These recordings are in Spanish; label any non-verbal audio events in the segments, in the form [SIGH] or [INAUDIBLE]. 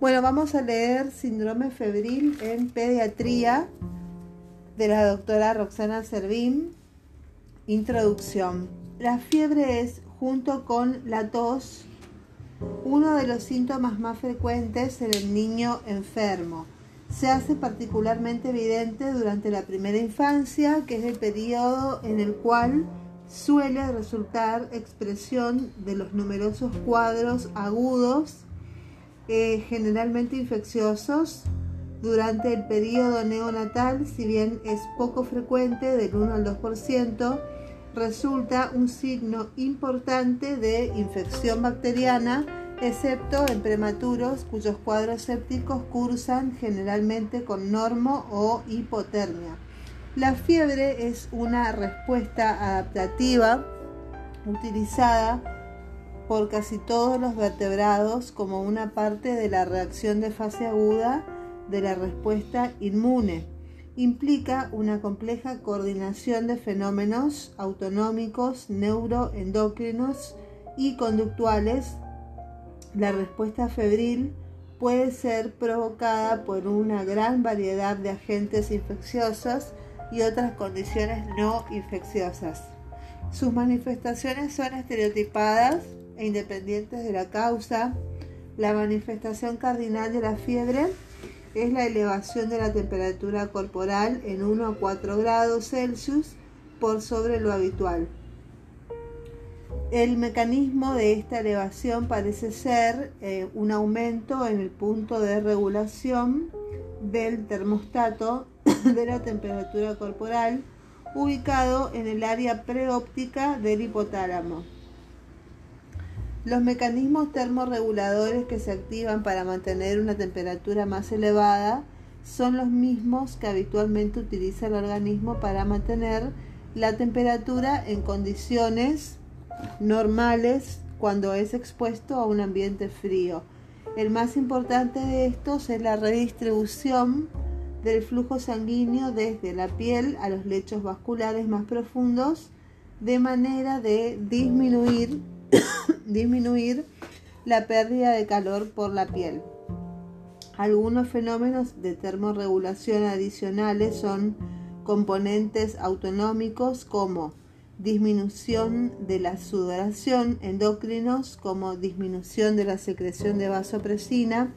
Bueno, vamos a leer Síndrome Febril en Pediatría de la doctora Roxana Servín. Introducción. La fiebre es, junto con la tos, uno de los síntomas más frecuentes en el niño enfermo. Se hace particularmente evidente durante la primera infancia, que es el periodo en el cual suele resultar expresión de los numerosos cuadros agudos, eh, generalmente infecciosos, durante el periodo neonatal, si bien es poco frecuente, del 1 al 2%, resulta un signo importante de infección bacteriana, excepto en prematuros cuyos cuadros sépticos cursan generalmente con normo o hipotermia. La fiebre es una respuesta adaptativa utilizada por casi todos los vertebrados como una parte de la reacción de fase aguda de la respuesta inmune. Implica una compleja coordinación de fenómenos autonómicos, neuroendocrinos y conductuales. La respuesta febril puede ser provocada por una gran variedad de agentes infecciosos y otras condiciones no infecciosas. Sus manifestaciones son estereotipadas e independientes de la causa. La manifestación cardinal de la fiebre es la elevación de la temperatura corporal en 1 a 4 grados Celsius por sobre lo habitual. El mecanismo de esta elevación parece ser eh, un aumento en el punto de regulación del termostato [COUGHS] de la temperatura corporal ubicado en el área preóptica del hipotálamo. Los mecanismos termorreguladores que se activan para mantener una temperatura más elevada son los mismos que habitualmente utiliza el organismo para mantener la temperatura en condiciones normales cuando es expuesto a un ambiente frío. El más importante de estos es la redistribución del flujo sanguíneo desde la piel a los lechos vasculares más profundos de manera de disminuir [COUGHS] disminuir la pérdida de calor por la piel. Algunos fenómenos de termorregulación adicionales son componentes autonómicos como disminución de la sudoración, endocrinos como disminución de la secreción de vasopresina,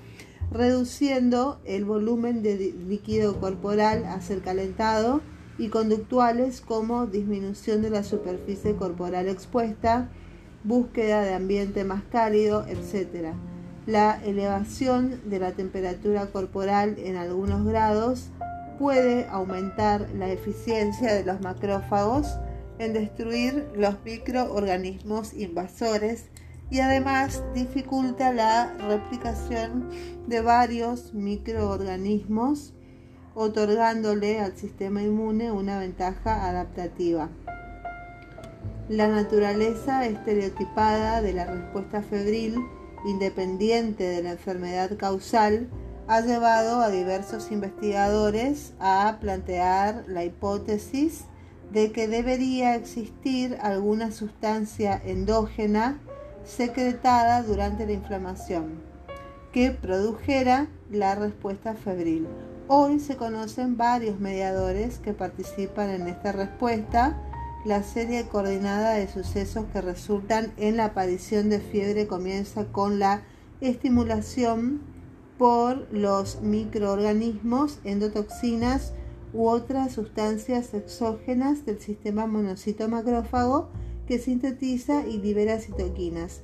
reduciendo el volumen de líquido corporal a ser calentado y conductuales como disminución de la superficie corporal expuesta, búsqueda de ambiente más cálido, etc. La elevación de la temperatura corporal en algunos grados puede aumentar la eficiencia de los macrófagos en destruir los microorganismos invasores y además dificulta la replicación de varios microorganismos, otorgándole al sistema inmune una ventaja adaptativa. La naturaleza estereotipada de la respuesta febril, independiente de la enfermedad causal, ha llevado a diversos investigadores a plantear la hipótesis de que debería existir alguna sustancia endógena secretada durante la inflamación que produjera la respuesta febril. Hoy se conocen varios mediadores que participan en esta respuesta, la serie coordinada de sucesos que resultan en la aparición de fiebre comienza con la estimulación por los microorganismos, endotoxinas u otras sustancias exógenas del sistema monocito macrófago que sintetiza y libera citoquinas.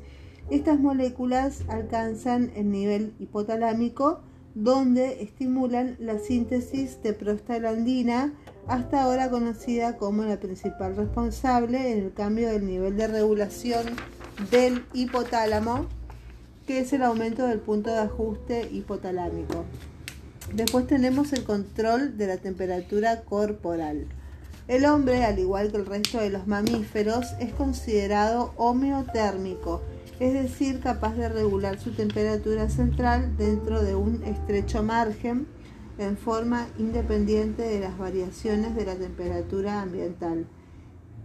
Estas moléculas alcanzan el nivel hipotalámico donde estimulan la síntesis de prostaglandina hasta ahora conocida como la principal responsable en el cambio del nivel de regulación del hipotálamo, que es el aumento del punto de ajuste hipotalámico. Después tenemos el control de la temperatura corporal. El hombre, al igual que el resto de los mamíferos, es considerado homeotérmico, es decir, capaz de regular su temperatura central dentro de un estrecho margen en forma independiente de las variaciones de la temperatura ambiental.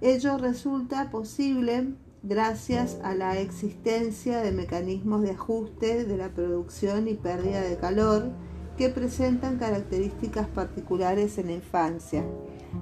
Ello resulta posible gracias a la existencia de mecanismos de ajuste de la producción y pérdida de calor que presentan características particulares en la infancia.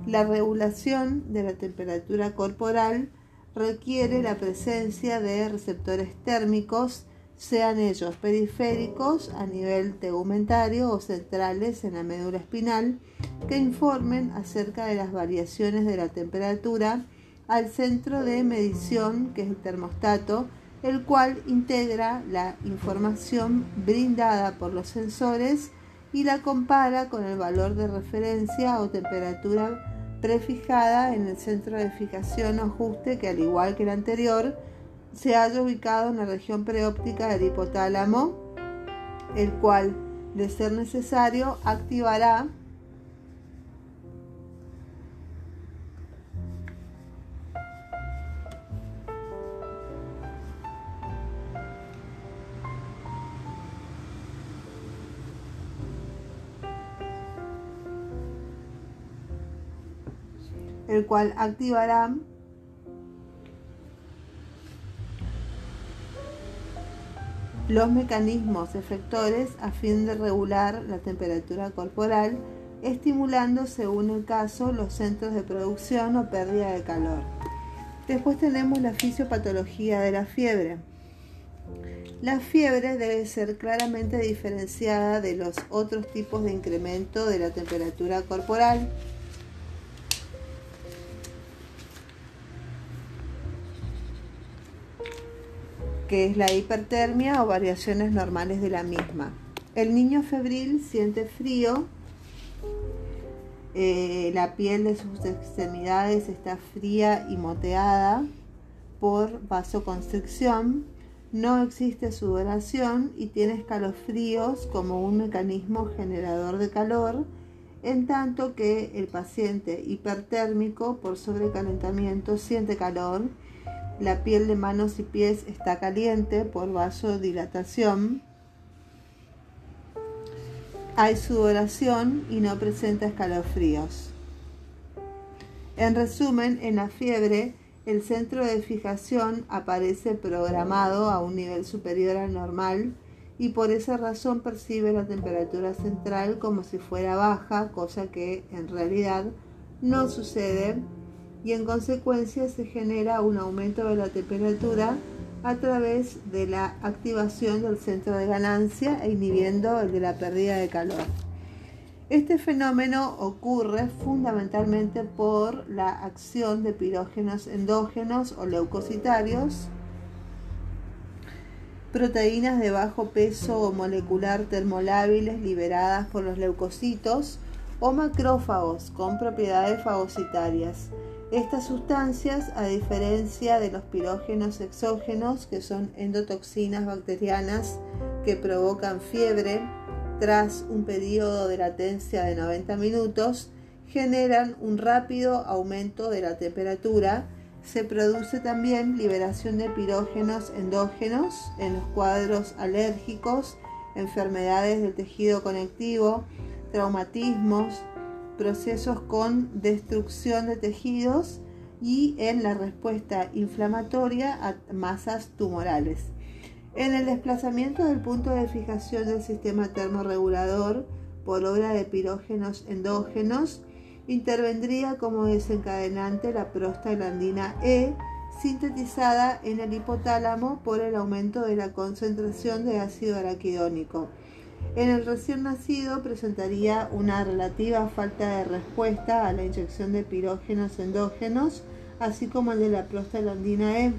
La regulación de la temperatura corporal requiere la presencia de receptores térmicos, sean ellos periféricos a nivel tegumentario o centrales en la médula espinal, que informen acerca de las variaciones de la temperatura al centro de medición, que es el termostato, el cual integra la información brindada por los sensores y la compara con el valor de referencia o temperatura prefijada en el centro de fijación o ajuste que al igual que el anterior se haya ubicado en la región preóptica del hipotálamo, el cual, de ser necesario, activará el cual activará los mecanismos efectores a fin de regular la temperatura corporal, estimulando según el caso los centros de producción o pérdida de calor. Después tenemos la fisiopatología de la fiebre. La fiebre debe ser claramente diferenciada de los otros tipos de incremento de la temperatura corporal que es la hipertermia o variaciones normales de la misma. El niño febril siente frío, eh, la piel de sus extremidades está fría y moteada por vasoconstricción, no existe sudoración y tiene escalofríos como un mecanismo generador de calor, en tanto que el paciente hipertérmico por sobrecalentamiento siente calor la piel de manos y pies está caliente por vasodilatación. Hay sudoración y no presenta escalofríos. En resumen, en la fiebre, el centro de fijación aparece programado a un nivel superior al normal y por esa razón percibe la temperatura central como si fuera baja, cosa que en realidad no sucede y en consecuencia se genera un aumento de la temperatura a través de la activación del centro de ganancia e inhibiendo el de la pérdida de calor. Este fenómeno ocurre fundamentalmente por la acción de pirógenos endógenos o leucocitarios, proteínas de bajo peso o molecular termolábiles liberadas por los leucocitos o macrófagos con propiedades fagocitarias estas sustancias, a diferencia de los pirógenos exógenos, que son endotoxinas bacterianas que provocan fiebre tras un periodo de latencia de 90 minutos, generan un rápido aumento de la temperatura. Se produce también liberación de pirógenos endógenos en los cuadros alérgicos, enfermedades del tejido conectivo, traumatismos, procesos con destrucción de tejidos y en la respuesta inflamatoria a masas tumorales. En el desplazamiento del punto de fijación del sistema termorregulador por obra de pirógenos endógenos, intervendría como desencadenante la prostaglandina E, sintetizada en el hipotálamo por el aumento de la concentración de ácido araquidónico en el recién nacido presentaría una relativa falta de respuesta a la inyección de pirógenos endógenos, así como el de la prostaglandina E.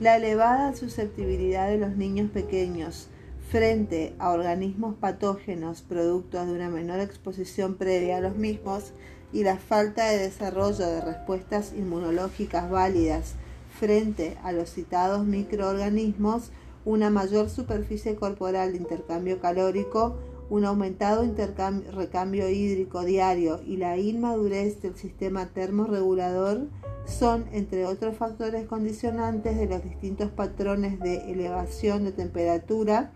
La elevada susceptibilidad de los niños pequeños frente a organismos patógenos productos de una menor exposición previa a los mismos y la falta de desarrollo de respuestas inmunológicas válidas frente a los citados microorganismos una mayor superficie corporal de intercambio calórico, un aumentado recambio hídrico diario y la inmadurez del sistema termorregulador son, entre otros factores condicionantes, de los distintos patrones de elevación de temperatura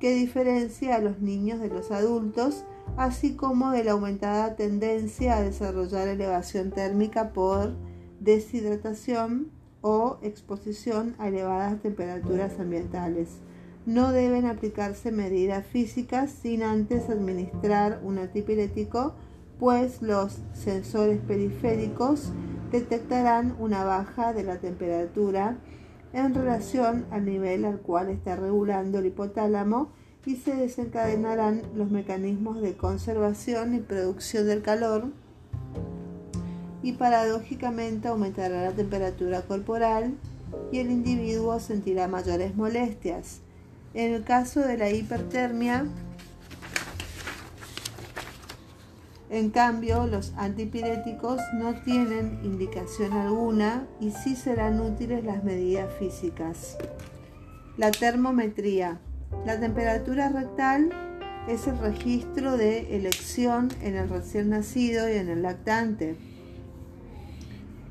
que diferencia a los niños de los adultos, así como de la aumentada tendencia a desarrollar elevación térmica por deshidratación o exposición a elevadas temperaturas ambientales. No deben aplicarse medidas físicas sin antes administrar un antipirético, pues los sensores periféricos detectarán una baja de la temperatura en relación al nivel al cual está regulando el hipotálamo y se desencadenarán los mecanismos de conservación y producción del calor y paradójicamente aumentará la temperatura corporal y el individuo sentirá mayores molestias. En el caso de la hipertermia, en cambio, los antipiréticos no tienen indicación alguna y sí serán útiles las medidas físicas. La termometría. La temperatura rectal es el registro de elección en el recién nacido y en el lactante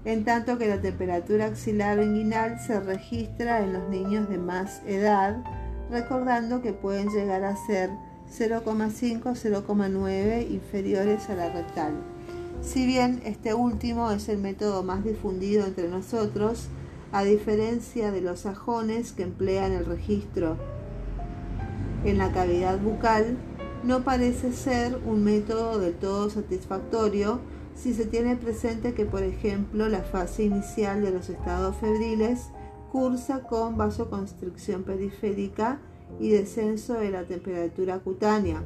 en tanto que la temperatura axilar inguinal se registra en los niños de más edad, recordando que pueden llegar a ser 0,5-0,9 inferiores a la rectal. Si bien este último es el método más difundido entre nosotros, a diferencia de los sajones que emplean el registro en la cavidad bucal, no parece ser un método del todo satisfactorio si se tiene presente que, por ejemplo, la fase inicial de los estados febriles cursa con vasoconstricción periférica y descenso de la temperatura cutánea.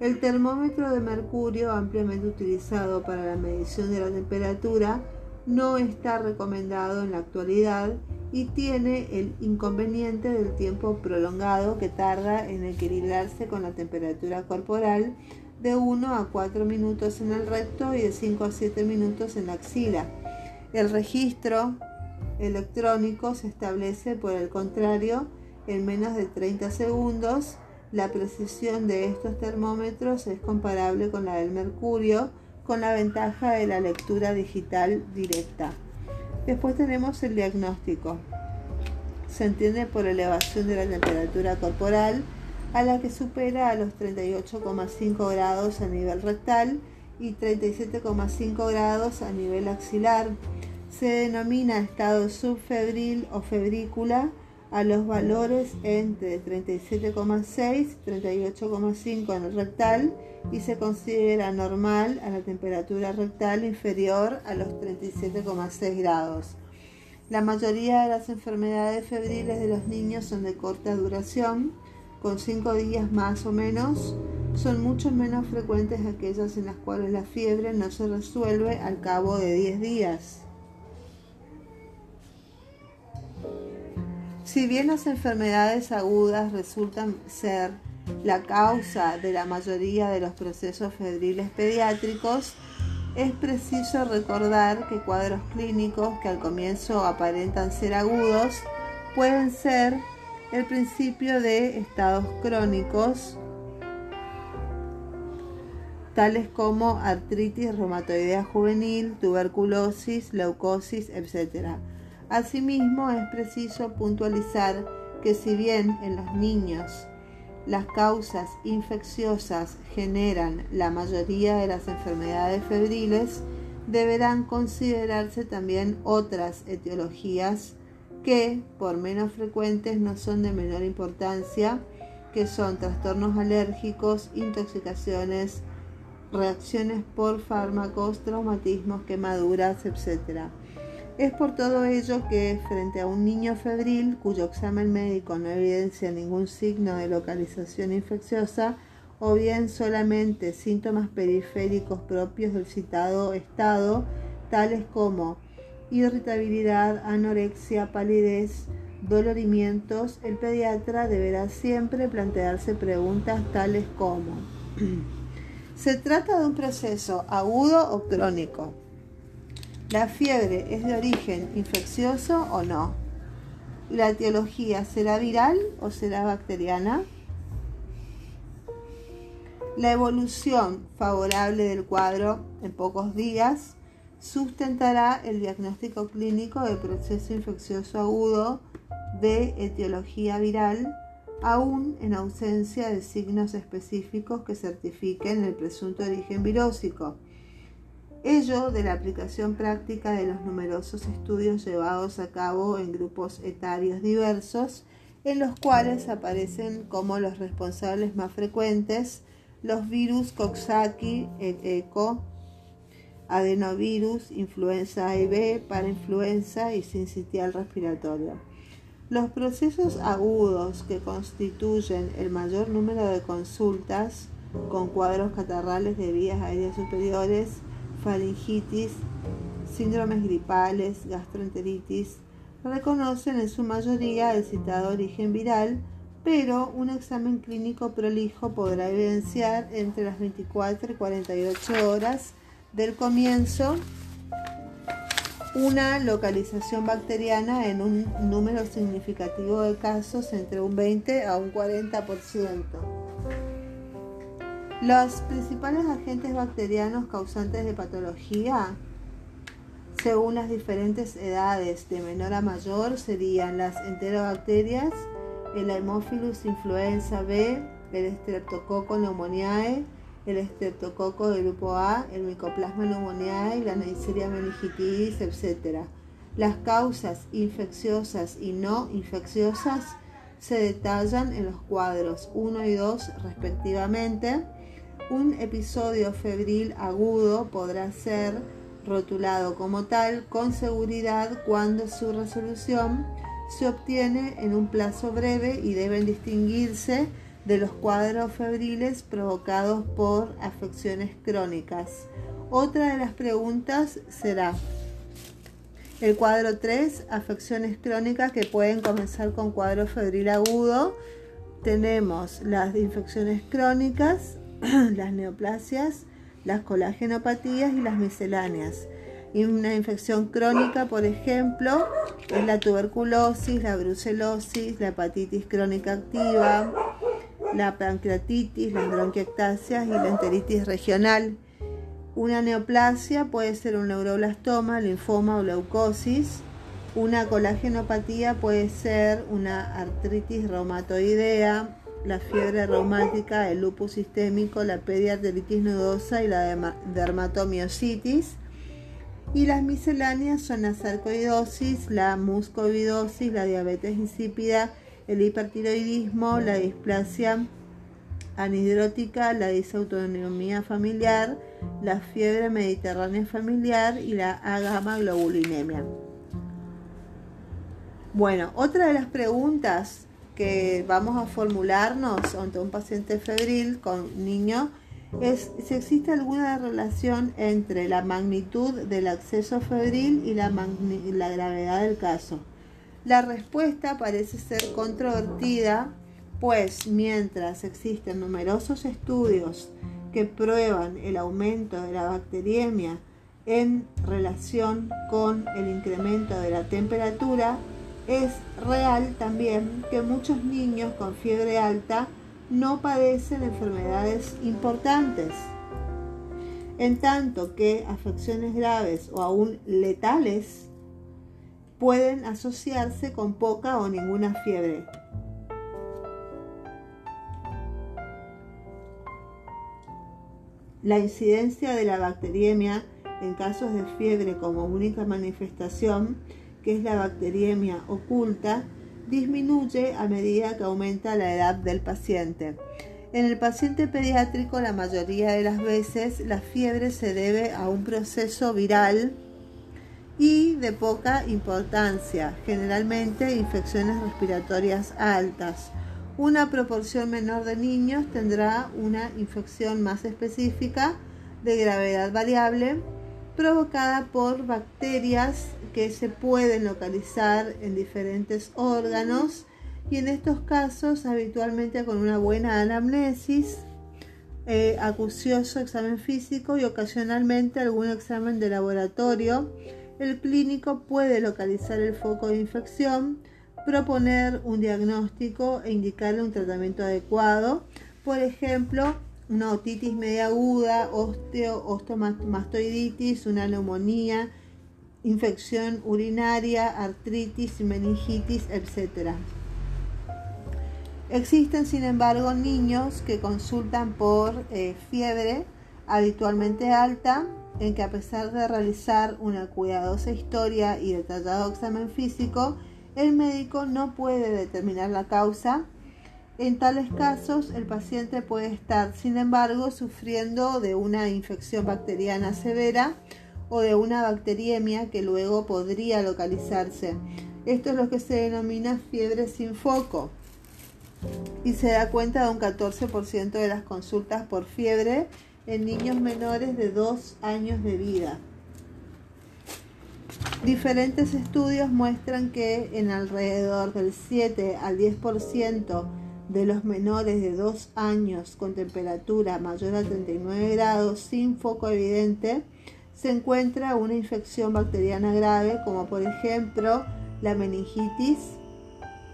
El termómetro de mercurio, ampliamente utilizado para la medición de la temperatura, no está recomendado en la actualidad y tiene el inconveniente del tiempo prolongado que tarda en equilibrarse con la temperatura corporal de 1 a 4 minutos en el recto y de 5 a 7 minutos en la axila. El registro electrónico se establece, por el contrario, en menos de 30 segundos. La precisión de estos termómetros es comparable con la del mercurio, con la ventaja de la lectura digital directa. Después tenemos el diagnóstico. Se entiende por elevación de la temperatura corporal, a la que supera a los 38,5 grados a nivel rectal y 37,5 grados a nivel axilar. Se denomina estado subfebril o febrícula a los valores entre 37,6 y 38,5 en el rectal y se considera normal a la temperatura rectal inferior a los 37,6 grados. La mayoría de las enfermedades febriles de los niños son de corta duración con cinco días más o menos, son mucho menos frecuentes aquellas en las cuales la fiebre no se resuelve al cabo de 10 días. Si bien las enfermedades agudas resultan ser la causa de la mayoría de los procesos febriles pediátricos, es preciso recordar que cuadros clínicos que al comienzo aparentan ser agudos pueden ser el principio de estados crónicos tales como artritis reumatoidea juvenil, tuberculosis, leucosis, etc. Asimismo, es preciso puntualizar que si bien en los niños las causas infecciosas generan la mayoría de las enfermedades febriles, deberán considerarse también otras etiologías que, por menos frecuentes, no son de menor importancia, que son trastornos alérgicos, intoxicaciones, reacciones por fármacos, traumatismos, quemaduras, etc. Es por todo ello que frente a un niño febril cuyo examen médico no evidencia ningún signo de localización infecciosa o bien solamente síntomas periféricos propios del citado estado, tales como irritabilidad, anorexia, palidez, dolorimientos, el pediatra deberá siempre plantearse preguntas tales como [CLEARS THROAT] ¿Se trata de un proceso agudo o crónico? ¿La fiebre es de origen infeccioso o no? ¿La etiología será viral o será bacteriana? La evolución favorable del cuadro en pocos días sustentará el diagnóstico clínico del proceso infeccioso agudo de etiología viral, aún en ausencia de signos específicos que certifiquen el presunto origen virósico. Ello de la aplicación práctica de los numerosos estudios llevados a cabo en grupos etarios diversos, en los cuales aparecen como los responsables más frecuentes los virus Coxsackie, ECO, adenovirus, influenza A y B, parainfluenza y sincitial respiratorio. Los procesos agudos que constituyen el mayor número de consultas con cuadros catarrales de vías aéreas superiores, faringitis, síndromes gripales, gastroenteritis, reconocen en su mayoría el citado origen viral, pero un examen clínico prolijo podrá evidenciar entre las 24 y 48 horas del comienzo una localización bacteriana en un número significativo de casos entre un 20 a un 40%. Los principales agentes bacterianos causantes de patología, según las diferentes edades de menor a mayor, serían las enterobacterias, el Haemophilus influenza B, el Streptococcus pneumoniae, el Streptococo del grupo A, el Mycoplasma pneumoniae la Neisseria meningitidis, etc. Las causas infecciosas y no infecciosas se detallan en los cuadros 1 y 2 respectivamente un episodio febril agudo podrá ser rotulado como tal con seguridad cuando su resolución se obtiene en un plazo breve y deben distinguirse de los cuadros febriles provocados por afecciones crónicas. Otra de las preguntas será el cuadro 3, afecciones crónicas que pueden comenzar con cuadro febril agudo. Tenemos las infecciones crónicas, [CLEARS THROAT] las neoplasias, las colagenopatías y las misceláneas. Y una infección crónica, por ejemplo, es la tuberculosis, la brucelosis, la hepatitis crónica activa, la pancreatitis, las bronquiectasias y la enteritis regional. Una neoplasia puede ser un neuroblastoma, linfoma o leucosis. Una colagenopatía puede ser una artritis reumatoidea, la fiebre reumática, el lupus sistémico, la pediatritis nudosa y la dermatomiositis. Y las misceláneas son la sarcoidosis, la muscovidosis, la diabetes insípida, el hipertiroidismo, la displasia anhidrótica, la disautonomía familiar, la fiebre mediterránea familiar y la agama globulinemia. Bueno, otra de las preguntas que vamos a formularnos ante un paciente febril con niño es si existe alguna relación entre la magnitud del acceso febril y la, la gravedad del caso. La respuesta parece ser controvertida, pues mientras existen numerosos estudios que prueban el aumento de la bacteriemia en relación con el incremento de la temperatura, es real también que muchos niños con fiebre alta no padecen enfermedades importantes, en tanto que afecciones graves o aún letales pueden asociarse con poca o ninguna fiebre. La incidencia de la bacteriemia en casos de fiebre como única manifestación que es la bacteriemia oculta, disminuye a medida que aumenta la edad del paciente. En el paciente pediátrico la mayoría de las veces la fiebre se debe a un proceso viral y de poca importancia, generalmente infecciones respiratorias altas. Una proporción menor de niños tendrá una infección más específica de gravedad variable provocada por bacterias que se pueden localizar en diferentes órganos y en estos casos habitualmente con una buena anamnesis, eh, acucioso examen físico y ocasionalmente algún examen de laboratorio, el clínico puede localizar el foco de infección, proponer un diagnóstico e indicarle un tratamiento adecuado, por ejemplo, una otitis media aguda, osteo, osteomastoiditis, una neumonía, infección urinaria, artritis, meningitis, etc. Existen, sin embargo, niños que consultan por eh, fiebre habitualmente alta en que a pesar de realizar una cuidadosa historia y detallado examen físico, el médico no puede determinar la causa. En tales casos, el paciente puede estar, sin embargo, sufriendo de una infección bacteriana severa o de una bacteriemia que luego podría localizarse. Esto es lo que se denomina fiebre sin foco y se da cuenta de un 14% de las consultas por fiebre en niños menores de 2 años de vida. Diferentes estudios muestran que en alrededor del 7 al 10% de los menores de 2 años con temperatura mayor a 39 grados sin foco evidente se encuentra una infección bacteriana grave como por ejemplo la meningitis,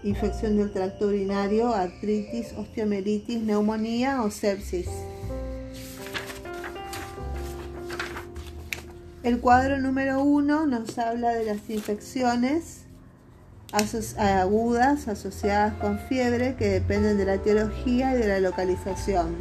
infección del tracto urinario, artritis, osteomelitis, neumonía o sepsis. El cuadro número uno nos habla de las infecciones agudas asociadas con fiebre que dependen de la etiología y de la localización.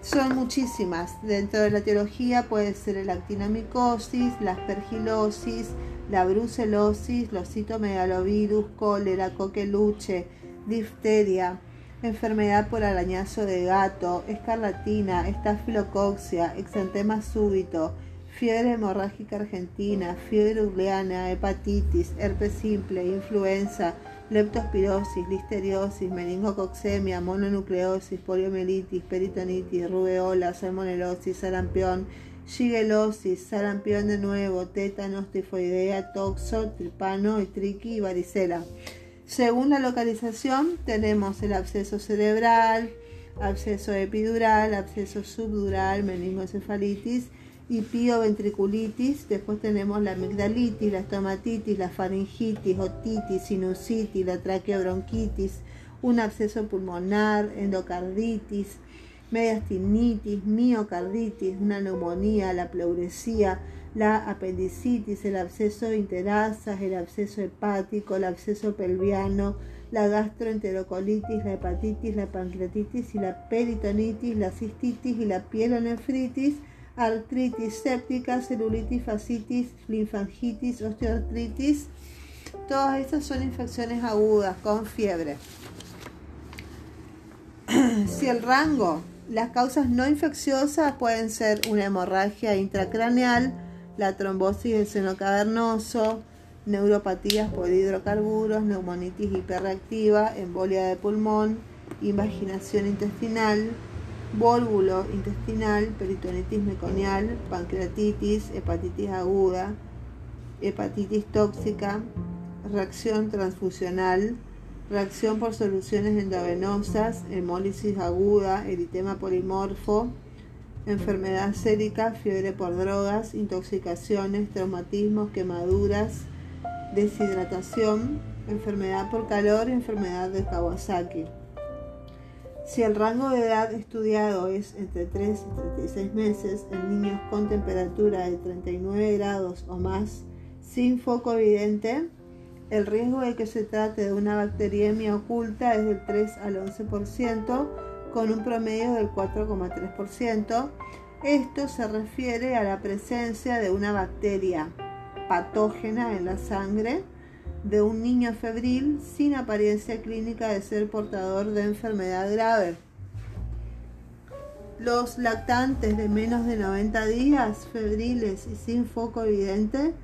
Son muchísimas. Dentro de la etiología puede ser el actinamicosis, la aspergilosis, la brucelosis, los citomegalovirus, cólera, coqueluche, difteria, enfermedad por arañazo de gato, escarlatina, estafilocoxia, exantema súbito, fiebre hemorrágica argentina, fiebre urleana, hepatitis, herpes simple, influenza, leptospirosis, listeriosis, meningococcemia, mononucleosis, poliomielitis, peritonitis, rubeola, salmonelosis, sarampión, shigelosis, sarampión de nuevo, tétanos, tifoidea, toxo, tripano, triqui y varicela. Según la localización tenemos el absceso cerebral, absceso epidural, absceso subdural, meningoencefalitis, y pioventriculitis, después tenemos la amigdalitis, la estomatitis, la faringitis, otitis, sinusitis, la traqueobronquitis, un absceso pulmonar, endocarditis, mediastinitis, miocarditis, una neumonía, la pleuresía, la apendicitis, el absceso interasas, el absceso hepático, el absceso pelviano, la gastroenterocolitis, la hepatitis, la pancreatitis y la peritonitis, la cistitis y la pielonefritis, artritis séptica, celulitis, fascitis, linfangitis, osteoartritis. Todas estas son infecciones agudas con fiebre. [CLEARS THROAT] si el rango, las causas no infecciosas pueden ser una hemorragia intracraneal, la trombosis del seno cavernoso, neuropatías por hidrocarburos, neumonitis hiperreactiva, embolia de pulmón, invaginación intestinal, Vólvulo intestinal, peritonitis meconial, pancreatitis, hepatitis aguda, hepatitis tóxica, reacción transfusional, reacción por soluciones endovenosas, hemólisis aguda, eritema polimorfo, enfermedad sérica, fiebre por drogas, intoxicaciones, traumatismos, quemaduras, deshidratación, enfermedad por calor y enfermedad de Kawasaki. Si el rango de edad estudiado es entre 3 y 36 meses en niños con temperatura de 39 grados o más sin foco evidente, el riesgo de que se trate de una bacteriemia oculta es del 3 al 11%, con un promedio del 4,3%. Esto se refiere a la presencia de una bacteria patógena en la sangre de un niño febril sin apariencia clínica de ser portador de enfermedad grave. Los lactantes de menos de 90 días, febriles y sin foco evidente,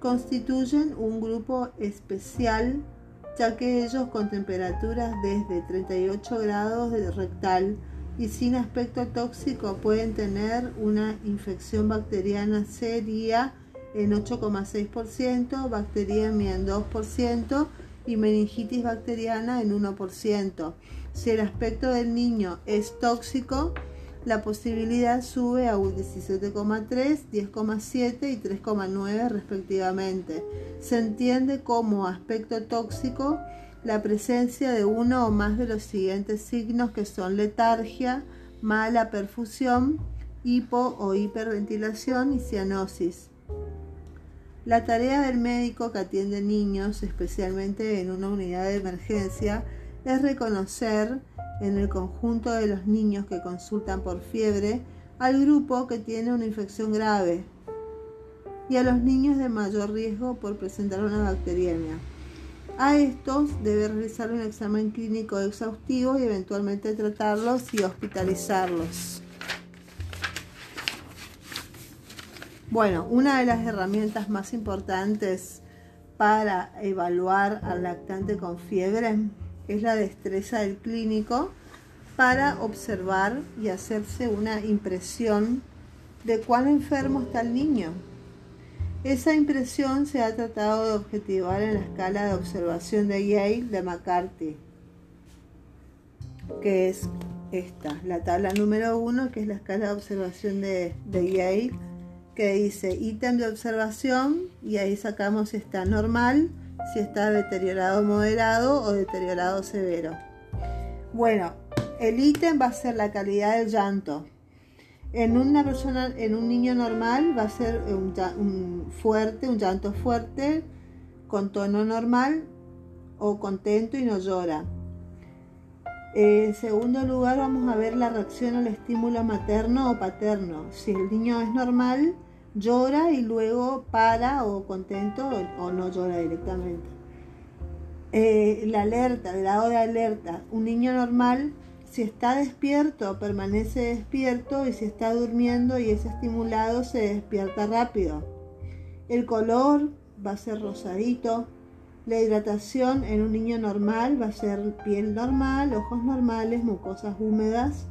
constituyen un grupo especial ya que ellos con temperaturas desde 38 grados de rectal y sin aspecto tóxico pueden tener una infección bacteriana seria en 8,6%, bacteriemia en 2% y meningitis bacteriana en 1%. Si el aspecto del niño es tóxico, la posibilidad sube a un 17,3, 10,7 y 3,9 respectivamente. Se entiende como aspecto tóxico la presencia de uno o más de los siguientes signos que son letargia, mala perfusión, hipo o hiperventilación y cianosis. La tarea del médico que atiende niños, especialmente en una unidad de emergencia, es reconocer en el conjunto de los niños que consultan por fiebre al grupo que tiene una infección grave, y a los niños de mayor riesgo por presentar una bacteriemia. A estos debe realizar un examen clínico exhaustivo y eventualmente tratarlos y hospitalizarlos. Bueno, una de las herramientas más importantes para evaluar al lactante con fiebre es la destreza del clínico para observar y hacerse una impresión de cuán enfermo está el niño. Esa impresión se ha tratado de objetivar en la escala de observación de Yale de McCarthy, que es esta, la tabla número uno, que es la escala de observación de, de Yale, que dice ítem de observación y ahí sacamos si está normal, si está deteriorado moderado o deteriorado severo. Bueno, el ítem va a ser la calidad del llanto, en una persona, en un niño normal va a ser un, fuerte, un llanto fuerte, con tono normal o contento y no llora. En segundo lugar vamos a ver la reacción al estímulo materno o paterno. Si el niño es normal, llora y luego para o contento o, no llora directamente. Eh, la alerta, el grado de alerta. Un niño normal si está despierto, permanece despierto y si está durmiendo y es estimulado, se despierta rápido. El color va a ser rosadito. La hidratación en un niño normal va a ser piel normal, ojos normales, mucosas húmedas.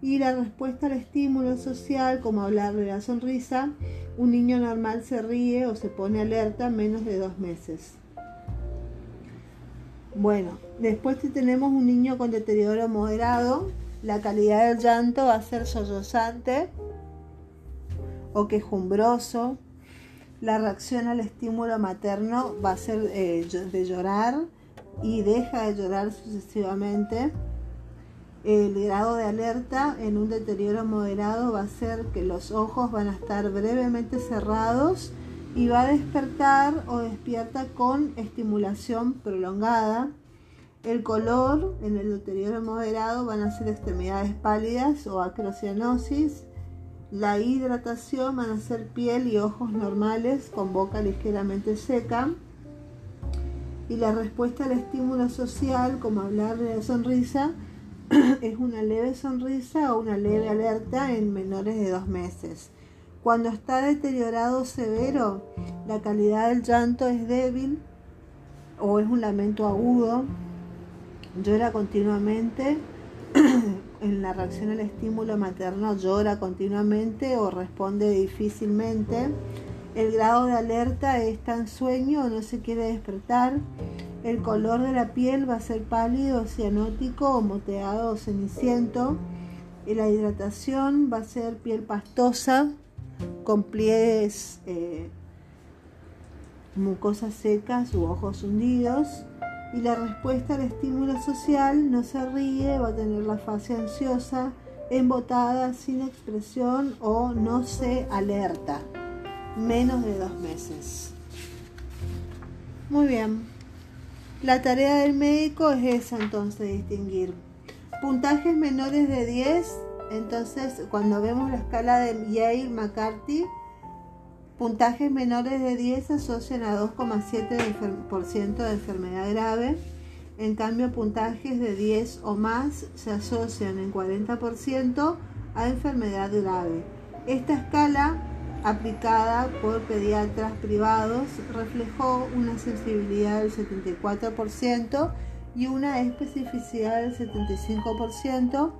Y la respuesta al estímulo social, como hablar de la sonrisa, un niño normal se ríe o se pone alerta menos de dos meses. Bueno, después si tenemos un niño con deterioro moderado, la calidad del llanto va a ser sollozante o quejumbroso. La reacción al estímulo materno va a ser eh, de llorar y deja de llorar sucesivamente. El grado de alerta en un deterioro moderado va a ser que los ojos van a estar brevemente cerrados y va a despertar o despierta con estimulación prolongada. El color en el deterioro moderado van a ser extremidades pálidas o acrocianosis. La hidratación van a ser piel y ojos normales con boca ligeramente seca. Y la respuesta al estímulo social, como hablar de la sonrisa, [CLEARS THROAT] es una leve sonrisa o una leve alerta en menores de dos meses. Cuando está deteriorado severo, la calidad del llanto es débil o es un lamento agudo, llora continuamente, [CLEARS THROAT] en la reacción al estímulo materno llora continuamente o responde difícilmente. El grado de alerta está en sueño o no se quiere despertar. El color de la piel va a ser pálido, cianótico o moteado o ceniciento. Y la hidratación va a ser piel pastosa, con pliegues, eh, mucosas secas u ojos hundidos. Y la respuesta al estímulo social no se ríe, va a tener la fase ansiosa, embotada, sin expresión o no se alerta. Menos de dos meses. Muy bien. La tarea del médico es esa entonces, distinguir puntajes menores de 10 entonces, cuando vemos la escala de Yale-McCarthy, puntajes menores de 10 se asocian a 2,7% de enfermedad grave. En cambio, puntajes de 10 o más se asocian en 40% a enfermedad grave. Esta escala, aplicada por pediatras privados, reflejó una sensibilidad del 74% y una especificidad del 75%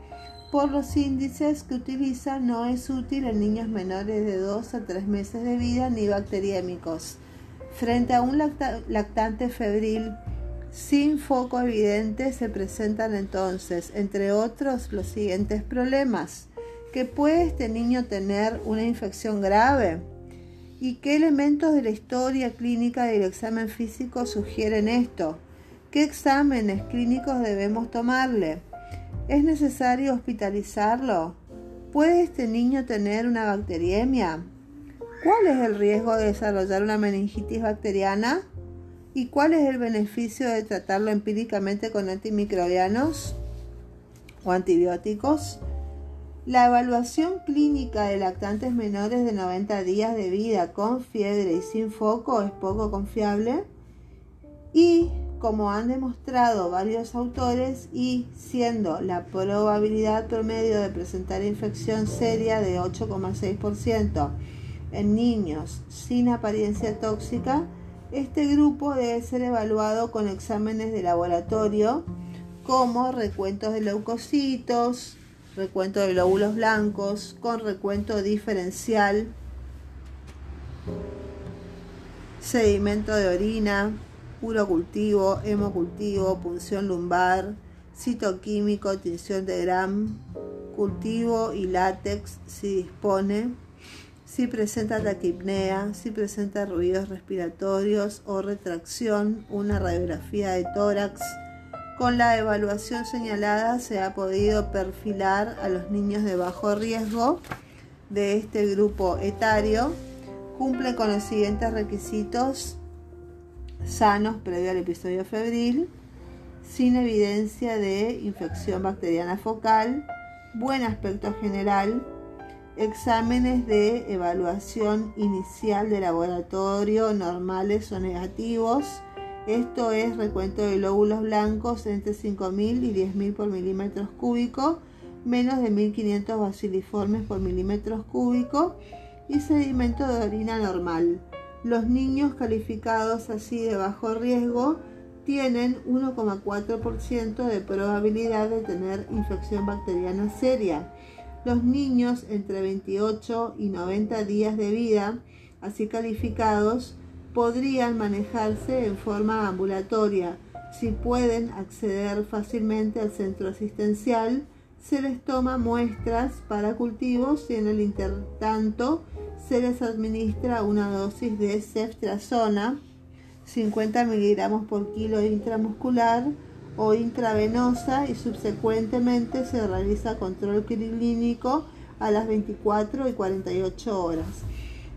por los índices que utiliza no es útil en niños menores de 2 a 3 meses de vida ni bacteriémicos. Frente a un lactante febril sin foco evidente se presentan entonces, entre otros, los siguientes problemas. ¿Que puede este niño tener una infección grave? ¿Y qué elementos de la historia clínica del examen físico sugieren esto? ¿Qué exámenes clínicos debemos tomarle? ¿Es necesario hospitalizarlo? ¿Puede este niño tener una bacteriemia? ¿Cuál es el riesgo de desarrollar una meningitis bacteriana? ¿Y cuál es el beneficio de tratarlo empíricamente con antimicrobianos o antibióticos? La evaluación clínica de lactantes menores de 90 días de vida con fiebre y sin foco es poco confiable y como han demostrado varios autores y siendo la probabilidad promedio de presentar infección seria de 8,6% en niños sin apariencia tóxica, este grupo debe ser evaluado con exámenes de laboratorio como recuentos de leucocitos, recuento de glóbulos blancos, con recuento diferencial, sedimento de orina, urocultivo, hemocultivo, punción lumbar, citoquímico, tinción de Gram, cultivo y látex si dispone, si presenta taquipnea, si presenta ruidos respiratorios o retracción, una radiografía de tórax. Con la evaluación señalada se ha podido perfilar a los niños de bajo riesgo de este grupo etario. Cumplen con los siguientes requisitos sanos previo al episodio febril, sin evidencia de infección bacteriana focal, buen aspecto general, exámenes de evaluación inicial de laboratorio normales o negativos, esto es recuento de glóbulos blancos entre 5.000 y 10.000 por milímetros cúbicos, menos de 1.500 baciliformes por milímetros cúbicos y sedimento de orina normal. Los niños calificados así de bajo riesgo tienen 1,4% de probabilidad de tener infección bacteriana seria. Los niños entre 28 y 90 días de vida, así calificados, podrían manejarse en forma ambulatoria. Si pueden acceder fácilmente al centro asistencial, se les toma muestras para cultivos y en el intertanto se les administra una dosis de ceftriaxona 50 miligramos por kilo intramuscular o intravenosa y subsecuentemente se realiza control clínico a las 24 y 48 horas.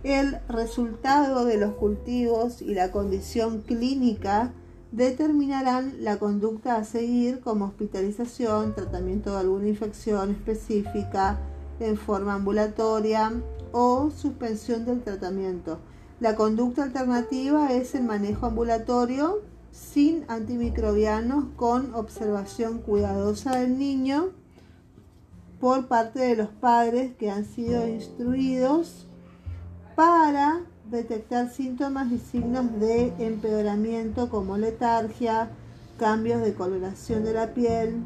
El resultado de los cultivos y la condición clínica determinarán la conducta a seguir como hospitalización, tratamiento de alguna infección específica en forma ambulatoria o suspensión del tratamiento. La conducta alternativa es el manejo ambulatorio sin antimicrobianos con observación cuidadosa del niño por parte de los padres que han sido instruidos para detectar síntomas y signos de empeoramiento como letargia, cambios de coloración de la piel,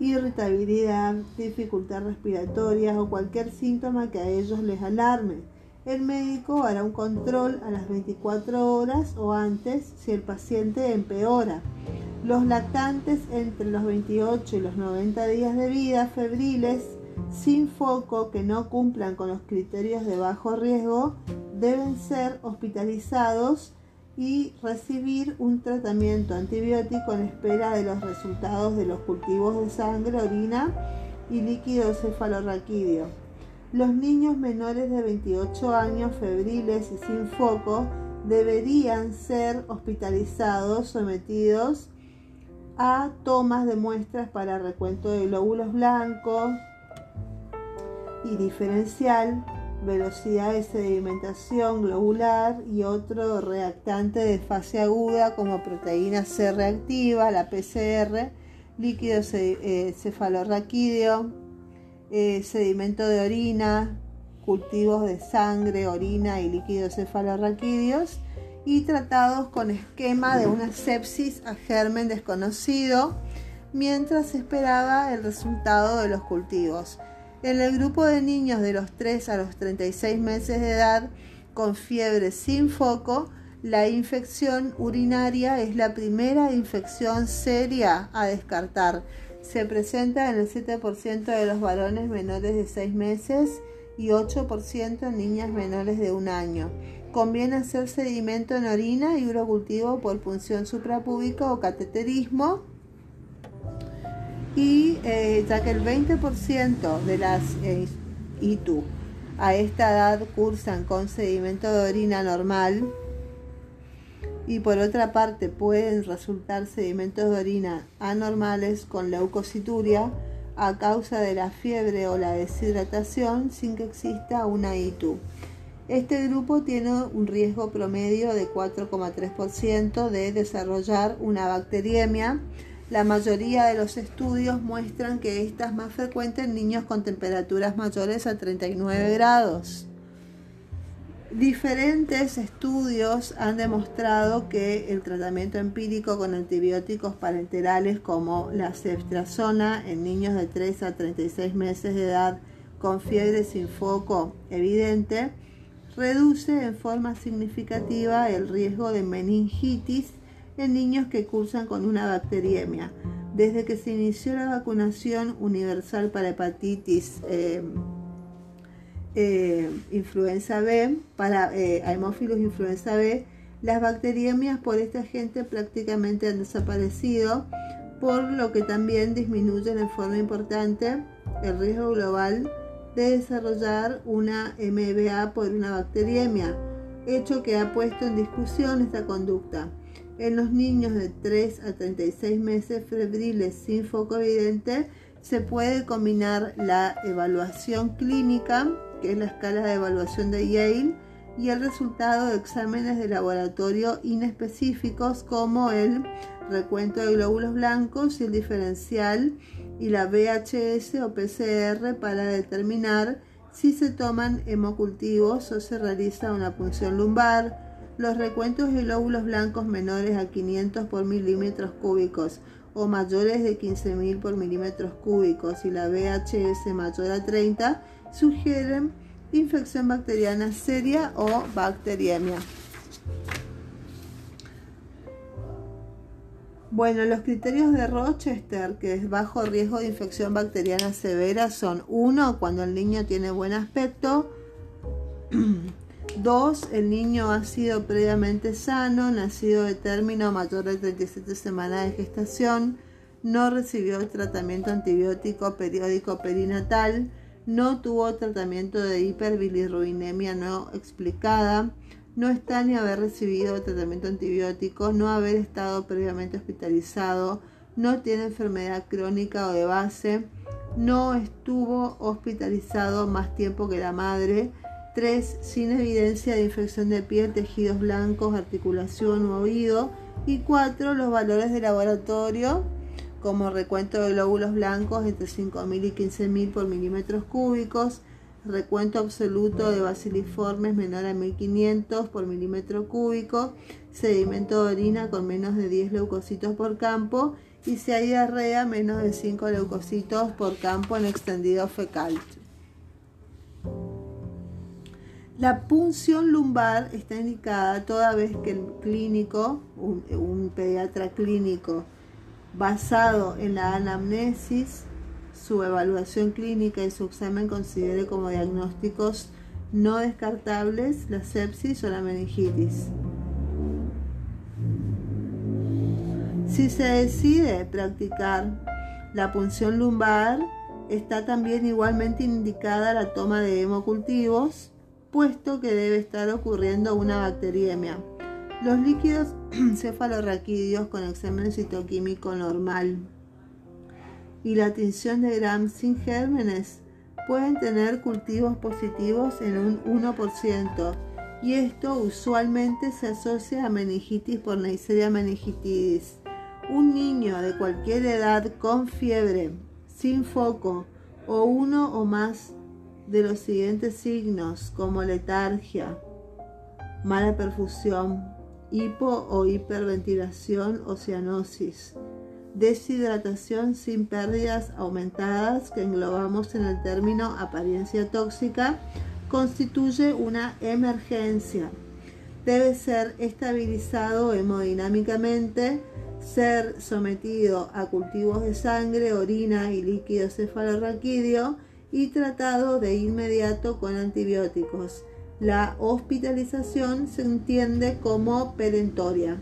irritabilidad, dificultad respiratoria o cualquier síntoma que a ellos les alarme. El médico hará un control a las 24 horas o antes si el paciente empeora. Los lactantes entre los 28 y los 90 días de vida febriles sin foco que no cumplan con los criterios de bajo riesgo deben ser hospitalizados y recibir un tratamiento antibiótico en espera de los resultados de los cultivos de sangre, orina y líquido cefalorraquídeo. Los niños menores de 28 años febriles y sin foco deberían ser hospitalizados, sometidos a tomas de muestras para recuento de glóbulos blancos, y diferencial, velocidad de sedimentación globular y otro reactante de fase aguda como proteína C reactiva, la PCR, líquido eh, cefalorraquídeo, eh, sedimento de orina, cultivos de sangre, orina y líquidos cefalorraquídeos y tratados con esquema de una sepsis a germen desconocido mientras esperaba el resultado de los cultivos. En el grupo de niños de los 3 a los 36 meses de edad con fiebre sin foco, la infección urinaria es la primera infección seria a descartar. Se presenta en el 7% de los varones menores de 6 meses y 8% en niñas menores de un año. Conviene hacer sedimento en orina y urocultivo por punción suprapúbica o cateterismo y eh, ya que el 20% de las eh, ITU a esta edad cursan con sedimento de orina normal y por otra parte pueden resultar sedimentos de orina anormales con leucocituria, a causa de la fiebre o la deshidratación sin que exista una ITU. Este grupo tiene un riesgo promedio de 4,3% de desarrollar una bacteriemia. La mayoría de los estudios muestran que esta es más frecuente en niños con temperaturas mayores a 39 grados. Diferentes estudios han demostrado que el tratamiento empírico con antibióticos parenterales como la ceftriaxona en niños de 3 a 36 meses de edad con fiebre sin foco evidente reduce en forma significativa el riesgo de meningitis en niños que cursan con una bacteriemia. Desde que se inició la vacunación universal para hepatitis eh, eh, influenza B, para eh, influenza B, las bacteriemias por esta gente prácticamente han desaparecido, por lo que también disminuyen en forma importante el riesgo global de desarrollar una MBA por una bacteriemia, hecho que ha puesto en discusión esta conducta. En los niños de 3 a 36 meses febriles sin foco evidente, se puede combinar la evaluación clínica que es la escala de evaluación de Yale, y el resultado de exámenes de laboratorio inespecíficos como el recuento de glóbulos blancos y el diferencial y la VHS o PCR para determinar si se toman hemocultivos o se realiza una punción lumbar, los recuentos de glóbulos blancos menores a 500 por milímetros cúbicos o mayores de 15.000 por milímetros cúbicos y la VHS mayor a 30 sugieren infección bacteriana seria o bacteriemia. Bueno, los criterios de Rochester, que es bajo riesgo de infección bacteriana severa, son 1. Cuando el niño tiene buen aspecto. [CLEARS THROAT] 2. El niño ha sido previamente sano, nacido de término mayor de 37 semanas de gestación, no recibió tratamiento antibiótico periódico perinatal, no tuvo tratamiento de hiperbilirrubinemia no explicada, no está ni haber recibido tratamiento antibiótico, no haber estado previamente hospitalizado, no tiene enfermedad crónica o de base, no estuvo hospitalizado más tiempo que la madre, 3. Sin evidencia de infección de piel, tejidos blancos, articulación u oído. Y 4. Los valores de laboratorio como recuento de glóbulos blancos entre 5.000 y 15.000 por milímetros cúbicos, recuento absoluto de baciliformes menor a 1.500 por milímetro cúbico, sedimento de orina con menos de 10 leucocitos por campo y si hay diarrea menos de 5 leucocitos por campo en extendido fecal. La punción lumbar está indicada toda vez que el clínico, un pediatra clínico, basado en la anamnesis, su evaluación clínica y su examen considere como diagnósticos no descartables la sepsis o la meningitis. Si se decide practicar la punción lumbar, está también igualmente indicada la toma de hemocultivos, puesto que debe estar ocurriendo una bacteriemia. Los líquidos [CLEARS THROAT] cefalorraquídeos con examen citoquímico normal y la tinción de Gram sin gérmenes pueden tener cultivos positivos en un 1% y esto usualmente se asocia a meningitis por Neisseria meningitidis. Un niño de cualquier edad con fiebre, sin foco o uno o más de los siguientes signos como letargia, mala perfusión, hipo o hiperventilación o cianosis, deshidratación sin pérdidas aumentadas que englobamos en el término apariencia tóxica, constituye una emergencia. Debe ser estabilizado hemodinámicamente, ser sometido a cultivos de sangre, orina y líquido cefalorraquídeo y tratado de inmediato con antibióticos la hospitalización se entiende como perentoria.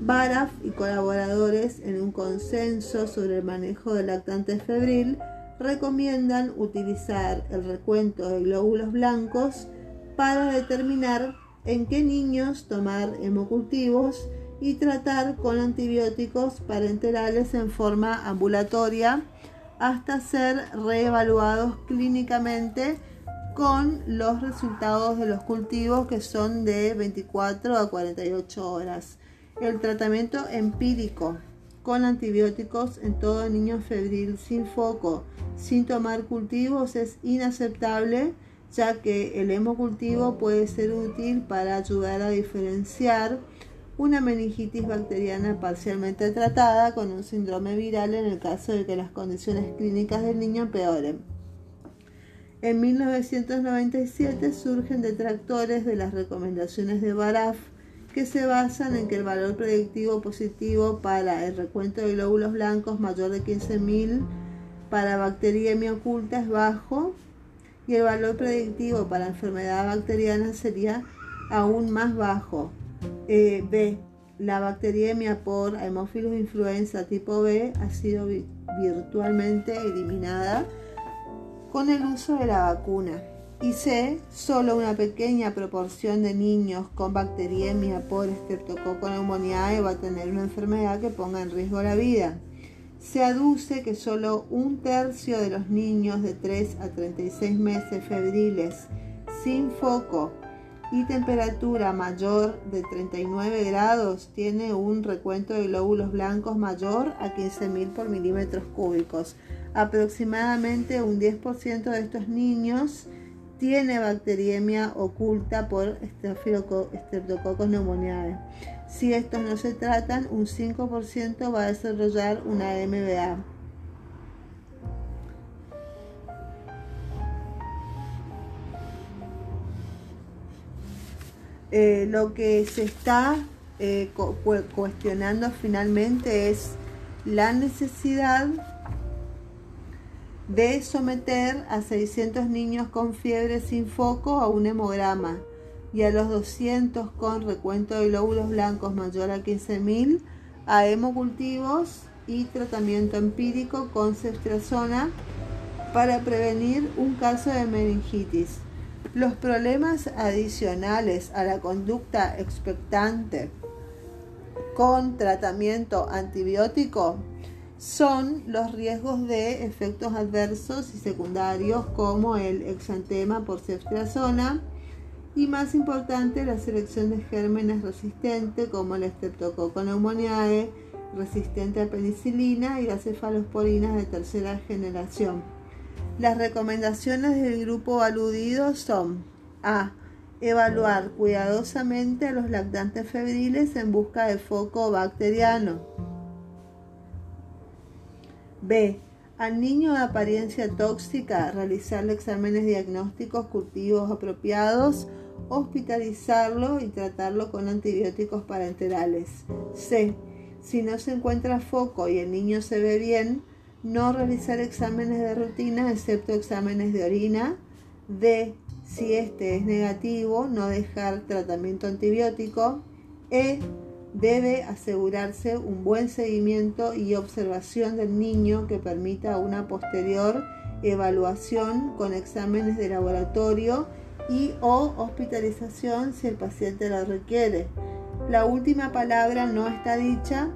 Baraf y colaboradores en un consenso sobre el manejo del lactante febril recomiendan utilizar el recuento de glóbulos blancos para determinar en qué niños tomar hemocultivos y tratar con antibióticos parenterales en forma ambulatoria hasta ser reevaluados clínicamente con los resultados de los cultivos que son de 24 a 48 horas. El tratamiento empírico con antibióticos en todo niño febril sin foco, sin tomar cultivos es inaceptable ya que el hemocultivo puede ser útil para ayudar a diferenciar una meningitis bacteriana parcialmente tratada con un síndrome viral en el caso de que las condiciones clínicas del niño empeoren. En 1997 surgen detractores de las recomendaciones de Baraf que se basan en que el valor predictivo positivo para el recuento de glóbulos blancos mayor de 15.000 para bacteriemia oculta es bajo y el valor predictivo para enfermedad bacteriana sería aún más bajo. Eh, B. La bacteriemia por Haemophilus influenza tipo B ha sido virtualmente eliminada con el uso de la vacuna. Y C, solo una pequeña proporción de niños con bacteriemia por Streptococcus pneumoniae va a tener una enfermedad que ponga en riesgo la vida. Se aduce que solo un tercio de los niños de 3 a 36 meses febriles sin foco y temperatura mayor de 39 grados tiene un recuento de glóbulos blancos mayor a 15.000 por milímetros cúbicos. Aproximadamente un 10% de estos niños tiene bacteriemia oculta por Streptococcus pneumoniae. Si estos no se tratan, un 5% va a desarrollar una MBA. Eh, lo que se está eh, cuestionando finalmente es la necesidad de someter a 600 niños con fiebre sin foco a un hemograma y a los 200 con recuento de glóbulos blancos mayor a 15.000 a hemocultivos y tratamiento empírico con ceftriaxona para prevenir un caso de meningitis. Los problemas adicionales a la conducta expectante con tratamiento antibiótico son los riesgos de efectos adversos y secundarios como el exantema por ceftriaxona y más importante la selección de gérmenes resistentes como el pneumoniae resistente a penicilina y las cefalosporinas de tercera generación. Las recomendaciones del grupo aludido son A. Evaluar cuidadosamente a los lactantes febriles en busca de foco bacteriano. B. Al niño de apariencia tóxica, realizarle exámenes diagnósticos cultivos apropiados, hospitalizarlo y tratarlo con antibióticos parenterales. C. Si no se encuentra foco y el niño se ve bien, no realizar exámenes de rutina excepto exámenes de orina. D. Si este es negativo, no dejar tratamiento antibiótico. E debe asegurarse un buen seguimiento y observación del niño que permita una posterior evaluación con exámenes de laboratorio y o hospitalización si el paciente la requiere. La última palabra no está dicha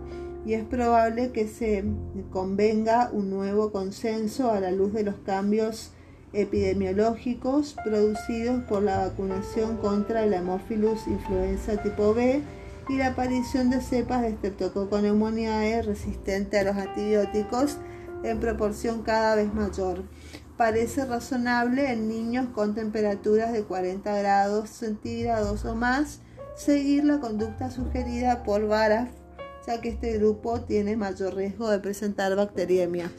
y es probable que se convenga un nuevo consenso a la luz de los cambios epidemiológicos producidos por la vacunación contra el Haemophilus influenza tipo B y la aparición de cepas de Streptococcus pneumoniae resistente a los antibióticos en proporción cada vez mayor. Parece razonable en niños con temperaturas de 40 grados centígrados o más seguir la conducta sugerida por Baraf, ya que este grupo tiene mayor riesgo de presentar bacteriemia.